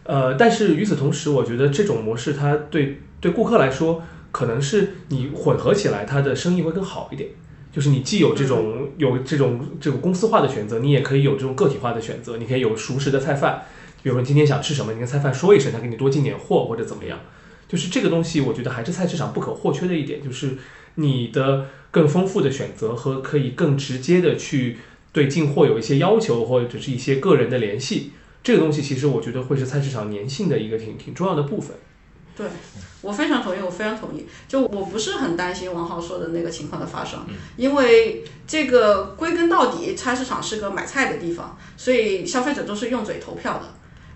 S6: 呃，但是与此同时，我觉得这种模式它对对顾客来说，可能是你混合起来，它的生意会更好一点。就是你既有这种有这种这种公司化的选择，你也可以有这种个体化的选择。你可以有熟食的菜贩，比如说你今天想吃什么，你跟菜贩说一声，他给你多进点货或者怎么样。就是这个东西，我觉得还是菜市场不可或缺的一点，就是你的更丰富的选择和可以更直接的去对进货有一些要求，或者是一些个人的联系。这个东西其实我觉得会是菜市场粘性的一个挺挺重要的部分。
S7: 对，我非常同意，我非常同意。就我不是很担心王浩说的那个情况的发生，因为这个归根到底，菜市场是个买菜的地方，所以消费者都是用嘴投票的。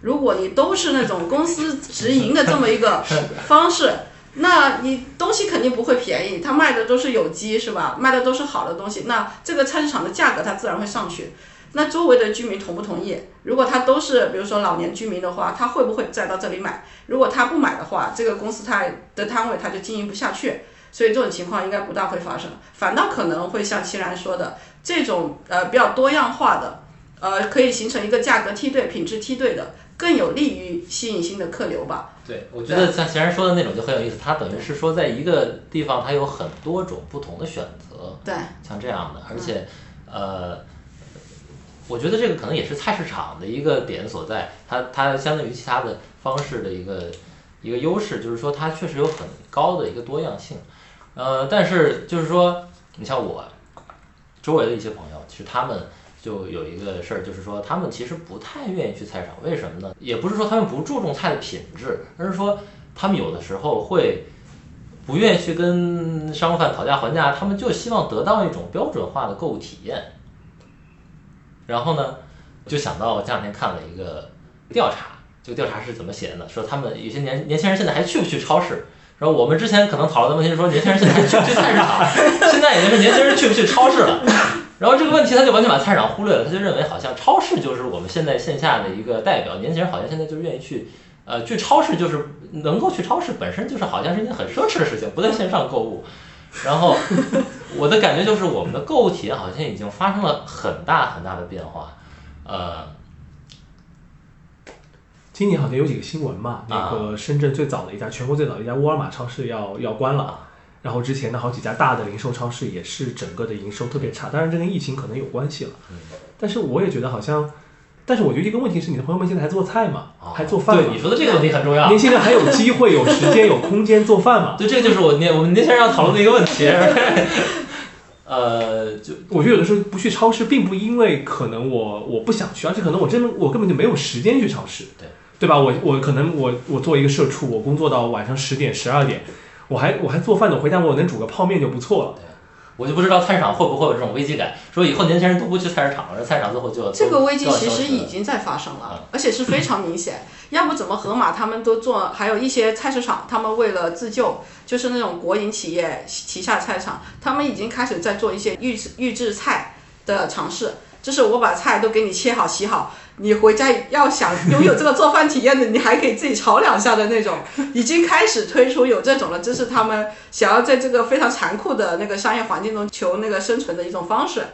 S7: 如果你都是那种公司直营的这么一个 方式，那你东西肯定不会便宜，他卖的都是有机是吧？卖的都是好的东西，那这个菜市场的价格它自然会上去。那周围的居民同不同意？如果他都是比如说老年居民的话，他会不会再到这里买？如果他不买的话，这个公司它的摊位他就经营不下去。所以这种情况应该不大会发生，反倒可能会像齐然说的，这种呃比较多样化的，呃可以形成一个价格梯队、品质梯队的，更有利于吸引新的客流吧。
S5: 对，我觉得像齐然说的那种就很有意思，它等于是说在一个地方它有很多种不同的选择，
S7: 对，
S5: 像这样的，而且呃，我觉得这个可能也是菜市场的一个点所在，它它相对于其他的方式的一个一个优势，就是说它确实有很高的一个多样性。呃，但是就是说，你像我周围的一些朋友，其实他们就有一个事儿，就是说他们其实不太愿意去菜场，为什么呢？也不是说他们不注重菜的品质，而是说他们有的时候会不愿意去跟商贩讨价还价，他们就希望得到一种标准化的购物体验。然后呢，就想到我这两天看了一个调查，这个调查是怎么写的呢？说他们有些年年轻人现在还去不去超市？然后我们之前可能讨论的问题是说年轻人现在还去不去菜市场，现在已经是年轻人去不去超市了。然后这个问题他就完全把菜市场忽略了，他就认为好像超市就是我们现在线下的一个代表，年轻人好像现在就愿意去，呃，去超市就是能够去超市本身就是好像是一件很奢侈的事情，不在线上购物。然后我的感觉就是我们的购物体验好像已经发生了很大很大的变化，呃，
S6: 今年好像有几个新闻嘛，那
S5: 啊
S6: 个深圳最早的一家，全国最早的一家沃尔玛超市要要关了。然后之前的好几家大的零售超市也是整个的营收特别差，当然这跟疫情可能有关系了。
S5: 嗯
S6: 但是我也觉得好像，但是我觉得一个问题是，你的朋友们现在还做菜吗？还做饭吗？
S5: 哦对你说的这个问题很重要。
S6: 年轻人还有机会、有时间、有空间做饭吗？
S5: 对，这就是我年我们年轻人要讨论的一个问题。呃，就
S6: 我觉得有的时候不去超市，并不因为可能我我不想去，而且可能我真的我根本就没有时间去超市，
S5: 对
S6: 对吧？我我可能我我作为一个社畜，我工作到晚上十点十二点，我还我还做饭呢，我回家我能煮个泡面就不错了。
S5: 我就不知道菜市场会不会有这种危机感，说以后年轻人都不去菜市场了，菜市场最后就要
S7: 这个危机其实已经在发生
S5: 嗯
S7: 了，而且是非常明显。要不怎么盒马他们都做，还有一些菜市场，他们为了自救，就是那种国营企业旗下菜场，他们已经开始在做一些预制预制菜的尝试。就是我把菜都给你切好洗好，你回家要想拥有这个做饭体验的，你还可以自己炒两下的那种，已经开始推出有这种了。这是他们想要在这个非常残酷的那个商业环境中求那个生存的一种方式。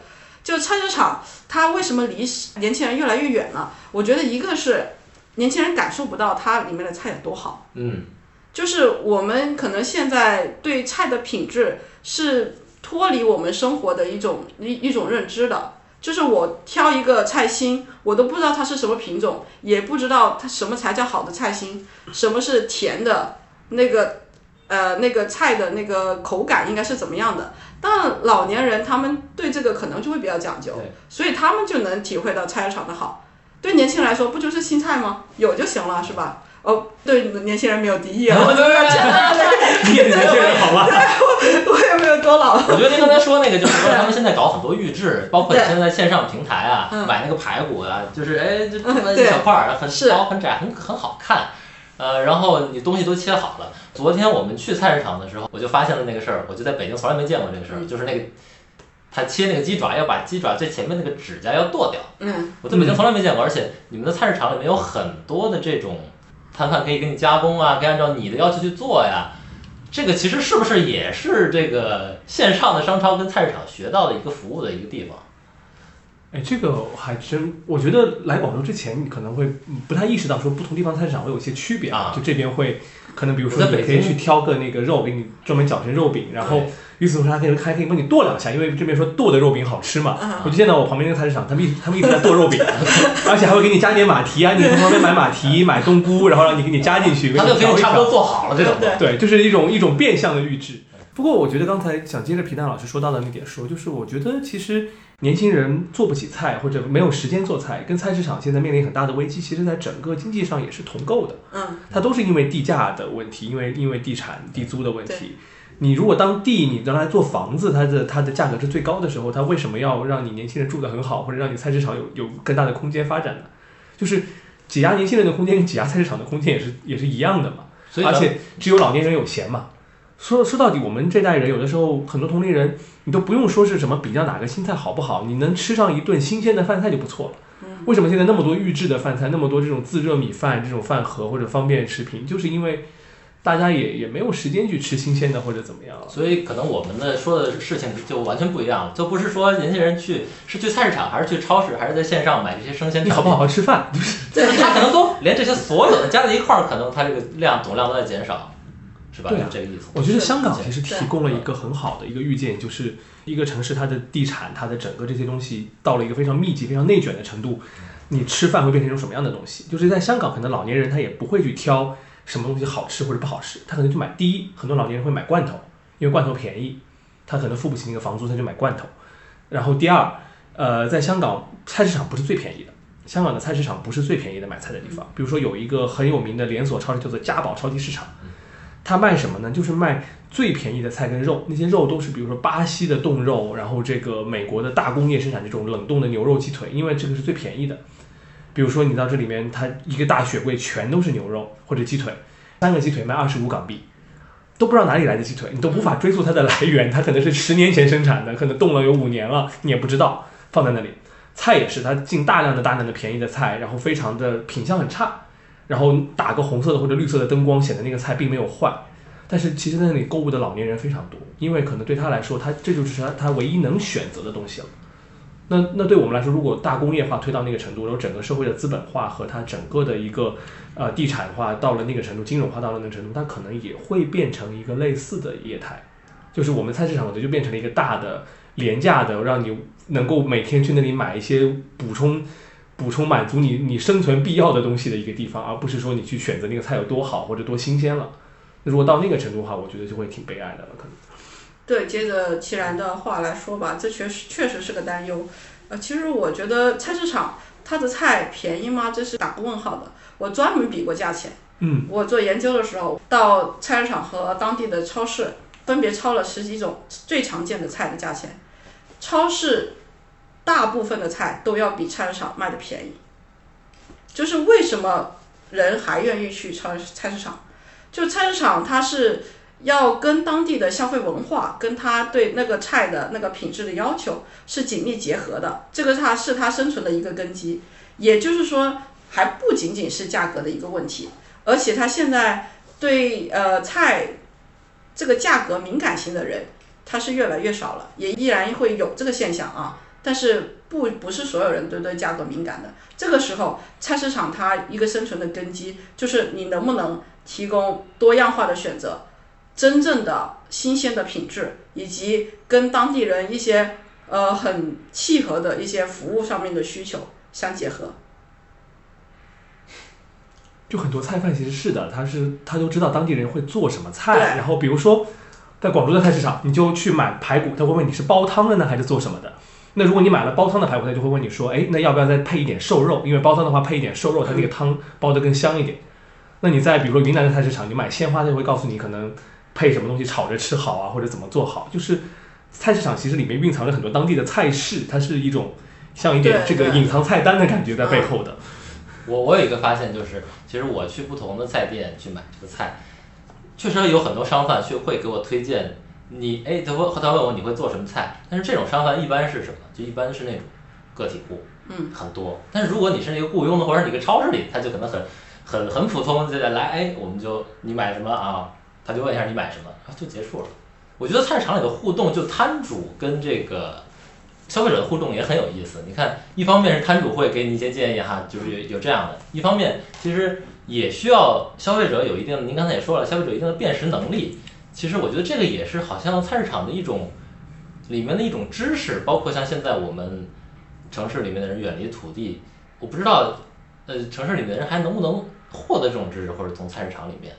S7: 就菜市场，它为什么离年轻人越来越远了？我觉得一个是年轻人感受不到它里面的菜有多好，
S5: 嗯，
S7: 就是我们可能现在对菜的品质是脱离我们生活的一种一一种认知的。就是我挑一个菜心，我都不知道它是什么品种，也不知道它什么才叫好的菜心，什么是甜的，那个呃那个菜的那个口感应该是怎么样的。但老年人他们对这个可能就会比较讲究，所以他们就能体会到菜市场的好。对年轻人来说，不就是青菜吗？有就行了，是吧？哦，对年轻人没有敌意啊，我都要讲了，
S6: 你也是年轻人好吧？
S7: 我也没有多老。
S5: 我觉得您刚才说那个，就是说他们现在搞很多预制，包括你现在线上平台啊，
S7: 嗯
S5: 买那个排骨啊，就是哎，就这么一小块儿，很
S7: 是
S5: 薄、很窄、很很好看。呃，然后你东西都切好了。昨天我们去菜市场的时候，我就发现了那个事儿，我就在北京从来没见过这个事儿，
S7: 嗯
S5: 就是那个他切那个鸡爪要把鸡爪最前面那个指甲要剁掉。
S7: 嗯，
S5: 我在北京从来没见过，而且你们的菜市场里面有很多的这种摊贩可以给你加工啊，可以按照你的要求去做呀。这个其实是不是也是这个线上的商超跟菜市场学到的一个服务的一个地方？
S6: 哎，这个还真，我觉得来广州之前，你可能会嗯不太意识到说不同地方菜市场会有一些区别
S5: 啊
S6: 就这边会可能比如说你可以
S5: 京
S6: 去挑个那个肉，给你专门绞成肉饼，然后
S5: 对
S6: 与此同时还可以还可以帮你剁两下，因为这边说剁的肉饼好吃嘛。
S7: 嗯
S6: 我就见到我旁边那个菜市场，他们一他们一直在剁肉饼，而且还会给你加点马蹄啊，你从旁边买马蹄、买冬菇，然后让你给你加进去，
S5: 他就给你差不多。做好了这种的。
S6: 对，就是一种一种变相的预制。不过我觉得刚才想接着皮蛋老师说到的那点说，就是我觉得其实年轻人做不起菜或者没有时间做菜，跟菜市场现在面临很大的危机，其实在整个经济上也是同构的。
S7: 嗯，
S6: 它都是因为地价的问题，因为因为地产地租的问
S7: 对
S6: 题。你如果当地你将来做房子，它的它的价格是最高的时候，它为什么要让你年轻人住得很好，或者让你菜市场有有更大的空间发展呢？就是挤压年轻人的空间挤压菜市场的空间也是 也是一样的嘛。
S5: 所以
S6: 而且只有老年人有钱嘛。说说到底，我们这代人有的时候很多同龄人，你都不用说是什么比较哪个新菜好不好，你能吃上一顿新鲜的饭菜就不错了。为什么现在那么多预制的饭菜，那么多这种自热米饭、这种饭盒或者方便食品，就是因为大家也也没有时间去吃新鲜的或者怎么样了。
S5: 所以可能我们的说的事情就完全不一样了，就不是说年轻人去是去菜市场，还是去超市，还是在线上买这些生鲜。
S6: 你好不好好吃饭？就是
S5: 就是他可能都连这些所有的加在一块儿，可能他这个量总量都在减少。是吧？
S6: 对
S5: 这个意思。
S6: 我觉得香港其实提供了一个很好的一个预见，就是一个城市它的地产、它的整个这些东西到了一个非常密集、非常内卷的程度，你吃饭会变成一种什么样的东西？就是在香港，可能老年人他也不会去挑什么东西好吃或者不好吃，他可能就买第一，很多老年人会买罐头，因为罐头便宜，他可能付不起那个房租，他就买罐头。然后第二，呃，在香港菜市场不是最便宜的。香港的菜市场不是最便宜的买菜的地方，比如说有一个很有名的连锁超市叫做家宝超级市场，它卖什么呢？就是卖最便宜的菜跟肉，那些肉都是比如说巴西的冻肉，然后这个美国的大工业生产这种冷冻的牛肉、鸡腿，因为这个是最便宜的。比如说你到这里面，它一个大雪柜全都是牛肉或者鸡腿，三个鸡腿卖二十五港币，都不知道哪里来的鸡腿，你都无法追溯它的来源，它可能是十年前生产的，可能冻了有五年了，你也不知道，放在那里。菜也是，它进大量的大量的便宜的菜，然后非常的品相很差，然后打个红色的或者绿色的灯光，显得那个菜并没有坏。但是其实在那里购物的老年人非常多，因为可能对他来说，他这就是他他唯一能选择的东西了。那那对我们来说，如果大工业化推到那个程度，然后整个社会的资本化和它整个的一个呃地产化到了那个程度，金融化到了那个程度，它可能也会变成一个类似的业态，就是我们菜市场可能就变成了一个大的廉价的，让你能够每天去那里买一些补充。补充满足你你生存必要的东西的一个地方，而不是说你去选择那个菜有多好或者多新鲜了。那如果到那个程度的话，我觉得就会挺悲哀的了，可能。
S7: 对，接着齐然的话来说吧，这确实确实是个担忧。呃，其实我觉得菜市场它的菜便宜吗？这是打个问号的。我专门比过价钱。
S6: 嗯。
S7: 我做研究的时候，到菜市场和当地的超市分别抄了十几种最常见的菜的价钱。超市大部分的菜都要比菜市场卖的便宜。就是为什么人还愿意去超菜市场？就菜市场它是。要跟当地的消费文化，跟他对那个菜的那个品质的要求是紧密结合的，这个它是它生存的一个根基。也就是说，还不仅仅是价格的一个问题，而且它现在对呃菜这个价格敏感型的人，它是越来越少了，也依然会有这个现象啊。但是不不是所有人都对价格敏感的。这个时候，菜市场它一个生存的根基就是你能不能提供多样化的选择。真正的新鲜的品质，以及跟当地人一些呃很契合的一些服务上面的需求相结合。
S6: 就很多菜贩其实是的，他是他都知道当地人会做什么菜，然后比如说在广州的菜市场，你就去买排骨，他会问你是煲汤的呢还是做什么的。那如果你买了煲汤的排骨，他就会问你说，哎，那要不要再配一点瘦肉？因为煲汤的话配一点瘦肉，它那个汤煲得更香一点。那你在比如说云南的菜市场，你买鲜花，他就会告诉你可能。配什么东西炒着吃好啊，或者怎么做好？就是菜市场其实里面蕴藏着很多当地的菜式，它是一种像一点这个隐藏菜单的感觉在背后的。
S5: 我我有一个发现，就是其实我去不同的菜店去买这个菜，确实有很多商贩去会给我推荐你，哎，他问他问我你会做什么菜？但是这种商贩一般是什么？就一般是那种个体户，
S7: 嗯，
S5: 很多。但是如果你是那个雇佣的，或者你个超市里，他就可能很很很普通，就来，哎，我们就你买什么啊？他就问一下你买什么，然后就结束了。我觉得菜市场里的互动，就摊主跟这个消费者的互动也很有意思。你看，一方面是摊主会给你一些建议哈，就是有有这样的；一方面其实也需要消费者有一定，您刚才也说了，消费者一定的辨识能力。其实我觉得这个也是好像菜市场的一种里面的一种知识，包括像现在我们城市里面的人远离土地，我不知道呃城市里面的人还能不能获得这种知识，或者从菜市场里面。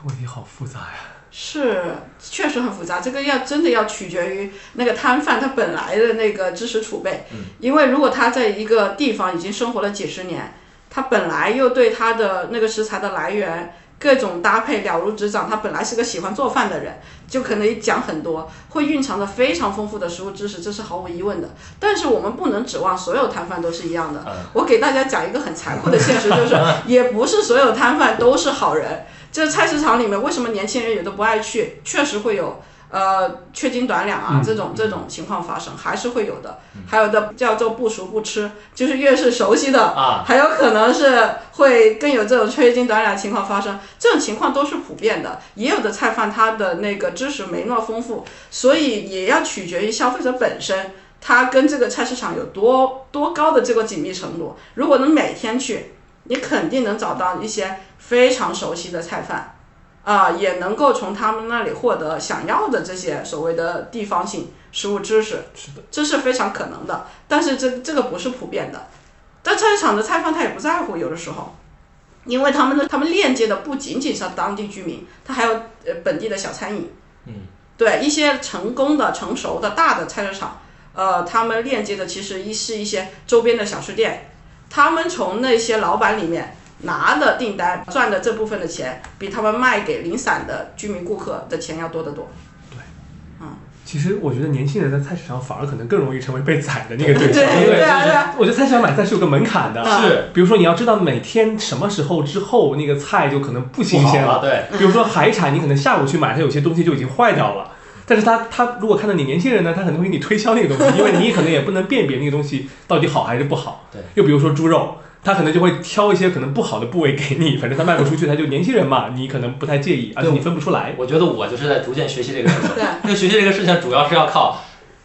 S6: 这问题好复杂呀！
S7: 是，确实很复杂。这个要真的要取决于那个摊贩他本来的那个知识储备。
S5: 嗯。
S7: 因为如果他在一个地方已经生活了几十年，他本来又对他的那个食材的来源、各种搭配了如指掌，他本来是个喜欢做饭的人，就可能讲很多，会蕴藏着非常丰富的食物知识，这是毫无疑问的。但是我们不能指望所有摊贩都是一样的。我给大家讲一个很残酷的现实，就是 也不是所有摊贩都是好人。这菜市场里面为什么年轻人有的不爱去？确实会有，呃，缺斤短两啊，这种这种情况发生，还是会有的。还有的叫做不熟不吃，就是越是熟悉的
S5: 啊，
S7: 还有可能是会更有这种缺斤短两情况发生。这种情况都是普遍的。也有的菜贩他的那个知识没那么丰富，所以也要取决于消费者本身，他跟这个菜市场有多多高的这个紧密程度。如果能每天去，你肯定能找到一些。非常熟悉的菜贩，啊、也能够从他们那里获得想要的这些所谓的地方性食物知识，
S6: 是的，
S7: 这是非常可能的。但是这这个不是普遍的，但菜市场的菜贩他也不在乎，有的时候。因为他们的他们链接的不仅仅是当地居民，他还有呃本地的小餐饮，
S5: 嗯，
S7: 对一些成功的、成熟的大的菜市场，呃，他们链接的其实一是一些周边的小吃店，他们从那些老板里面拿的订单赚的这部分的钱，比他们卖给零散的居民顾客的钱要多得多。对，嗯。
S6: 其实我觉得年轻人在菜市场反而可能更容易成为被宰的那个对象，
S7: 对
S6: 因为
S7: 对
S6: 我觉得菜市场买菜是有个门槛的，
S5: 是
S6: 比如说你要知道每天什么时候之后那个菜就可能不新鲜
S5: 了对。
S6: 比如说海产，你可能下午去买，它有些东西就已经坏掉了。但是他他如果看到你年轻人呢，他可能会给你推销那个东西，因为你可能也不能辨别那个东西到底好还是不好。
S5: 对
S6: 又比如说猪肉，他可能就会挑一些可能不好的部位给你，反正他卖不出去，他就年轻人嘛，你可能不太介意，而且你分不出来。
S5: 我觉得我就是在逐渐学习这个事情。
S7: 对
S5: 这个学习这个事情主要是要靠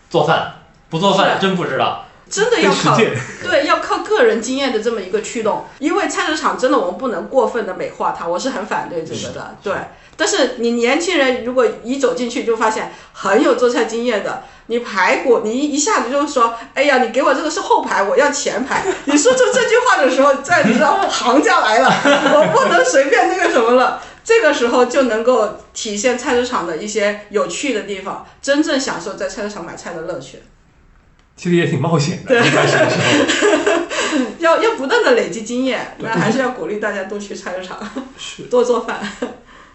S5: 做饭，不做饭真不知道。
S7: 真的要靠对要靠个人经验的这么一个驱动，因为菜市场真的我们不能过分的美化它，我是很反对这个的。对，但是你年轻人如果一走进去就发现很有做菜经验的，你排骨你一下子就说，哎呀，你给我这个是后排，我要前排。你说出这句话的时候，在你知道行家来了，我不能随便那个什么了。这个时候就能够体现菜市场的一些有趣的地方，真正享受在菜市场买菜的乐趣。
S6: 其实也挺冒险的，一开始的时候。
S7: 要要不断的累积经验，那还是要鼓励大家多去菜市场，
S6: 是
S7: 多做饭。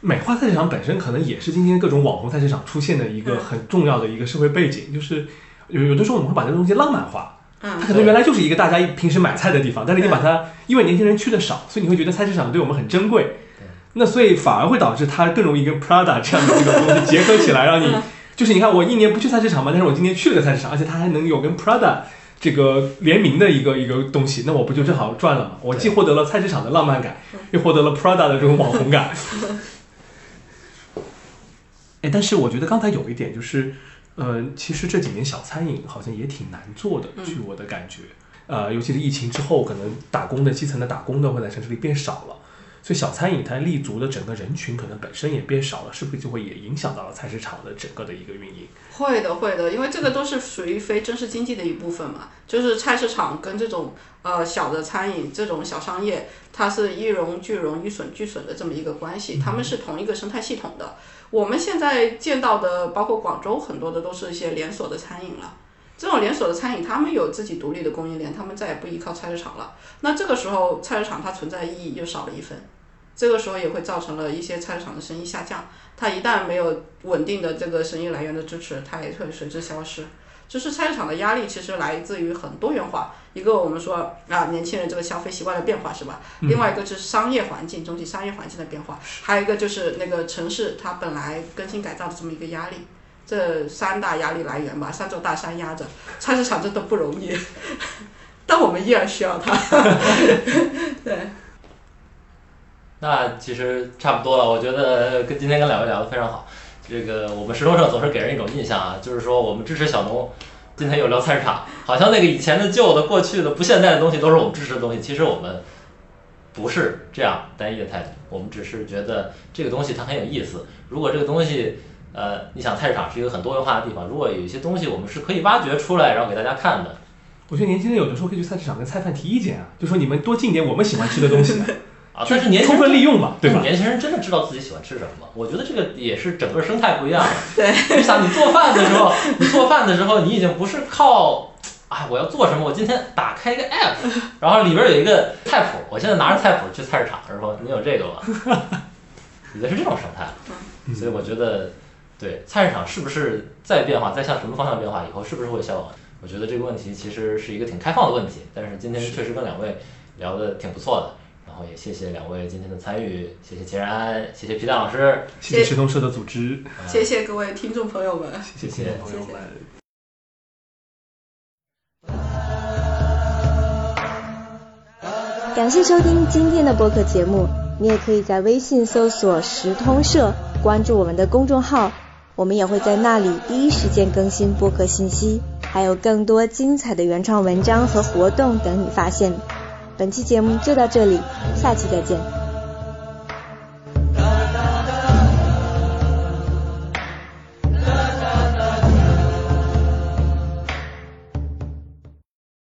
S6: 美化菜市场本身可能也是今天各种网红菜市场出现的一个
S7: 嗯
S6: 很重要的一个社会背景，就是有有的时候我们会把这个东西浪漫化。它
S7: 嗯，
S6: 可能原来就是一个大家平时买菜的地方，但是你把它，因为年轻人去的少，所以你会觉得菜市场对我们很珍贵。那所以反而会导致它更容易跟 Prada 这样的一个东西结合起来，让你 就是你看我一年不去菜市场嘛，但是我今年去了个菜市场，而且它还能有跟 Prada 这个联名的一个一个东西，那我不就正好赚了嘛？我既获得了菜市场的浪漫感，又获得了 Prada 的这种网红感。哎，但是我觉得刚才有一点就是，呃，其实这几年小餐饮好像也挺难做的，据我的感觉，呃，尤其是疫情之后，可能打工的基层的打工的会在城市里变少了，所以小餐饮它立足的整个人群可能本身也变少了，是不是就会也影响到了菜市场的整个的一个运营？
S7: 会的会的，因为这个都是属于非正式经济的一部分嘛，就是菜市场跟这种呃小的餐饮这种小商业，它是一荣俱荣、一损俱损的这么一个关系，他们是同一个生态系统的。我们现在见到的，包括广州很多的都是一些连锁的餐饮了。这种连锁的餐饮，他们有自己独立的供应链，他们再也不依靠菜市场了。那这个时候，菜市场它存在意义又少了一分，这个时候也会造成了一些菜市场的生意下降。它一旦没有稳定的这个生意来源的支持，它也会随之消失。就是菜市场的压力其实来自于很多元化，一个我们说啊年轻人这个消费习惯的变化是吧？另外一个就是商业环境，总体商业环境的变化，还有一个就是那个城市它本来更新改造的这么一个压力。这三大压力来源吧，三座大山压着，菜市场真的不容易，但我们依然需要它。对。
S5: 那其实差不多了，我觉得跟今天跟两位聊得非常好。这个我们石头上总是给人一种印象啊，就是说我们支持小农。今天又聊菜市场，好像那个以前的、旧的、过去的、不现在的东西都是我们支持的东西。其实我们不是这样单一的态度，我们只是觉得这个东西它很有意思。如果这个东西，呃，你想菜市场是一个很多元化的地方，如果有一些东西我们是可以挖掘出来，然后给大家看的，
S6: 我觉得年轻人有的时候可以去菜市场跟菜贩提意见啊，就说你们多进点我们喜欢吃的东西
S5: 啊，但是年轻
S6: 充分利用嘛，对吧？
S5: 年轻人真的知道自己喜欢吃什么吗？我觉得这个也是整个生态不一样了。
S7: 对，
S5: 你想你做饭的时候，你做饭的时候，你已经不是靠，啊，我要做什么？我今天打开一个 app，然后里边有一个菜谱，我现在拿着菜谱去菜市场，是吧？你有这个吗？你的是这种生态了。所以我觉得，对菜市场是不是在变化，在向什么方向变化，以后是不是会消亡？我觉得这个问题其实是一个挺开放的问题。但是今天确实跟两位聊的挺不错的。然后也谢谢两位今天的参与，谢谢钱然，谢谢皮蛋老师，
S6: 谢谢石通社的组织，
S7: 谢谢各位听众朋友们。
S6: 谢谢朋友们。
S1: 感谢收听今天的播客节目，你也可以在微信搜索“时通社”，关注我们的公众号，我们也会在那里第一时间更新播客信息，还有更多精彩的原创文章和活动等你发现。本期节目就到这里，下期再见。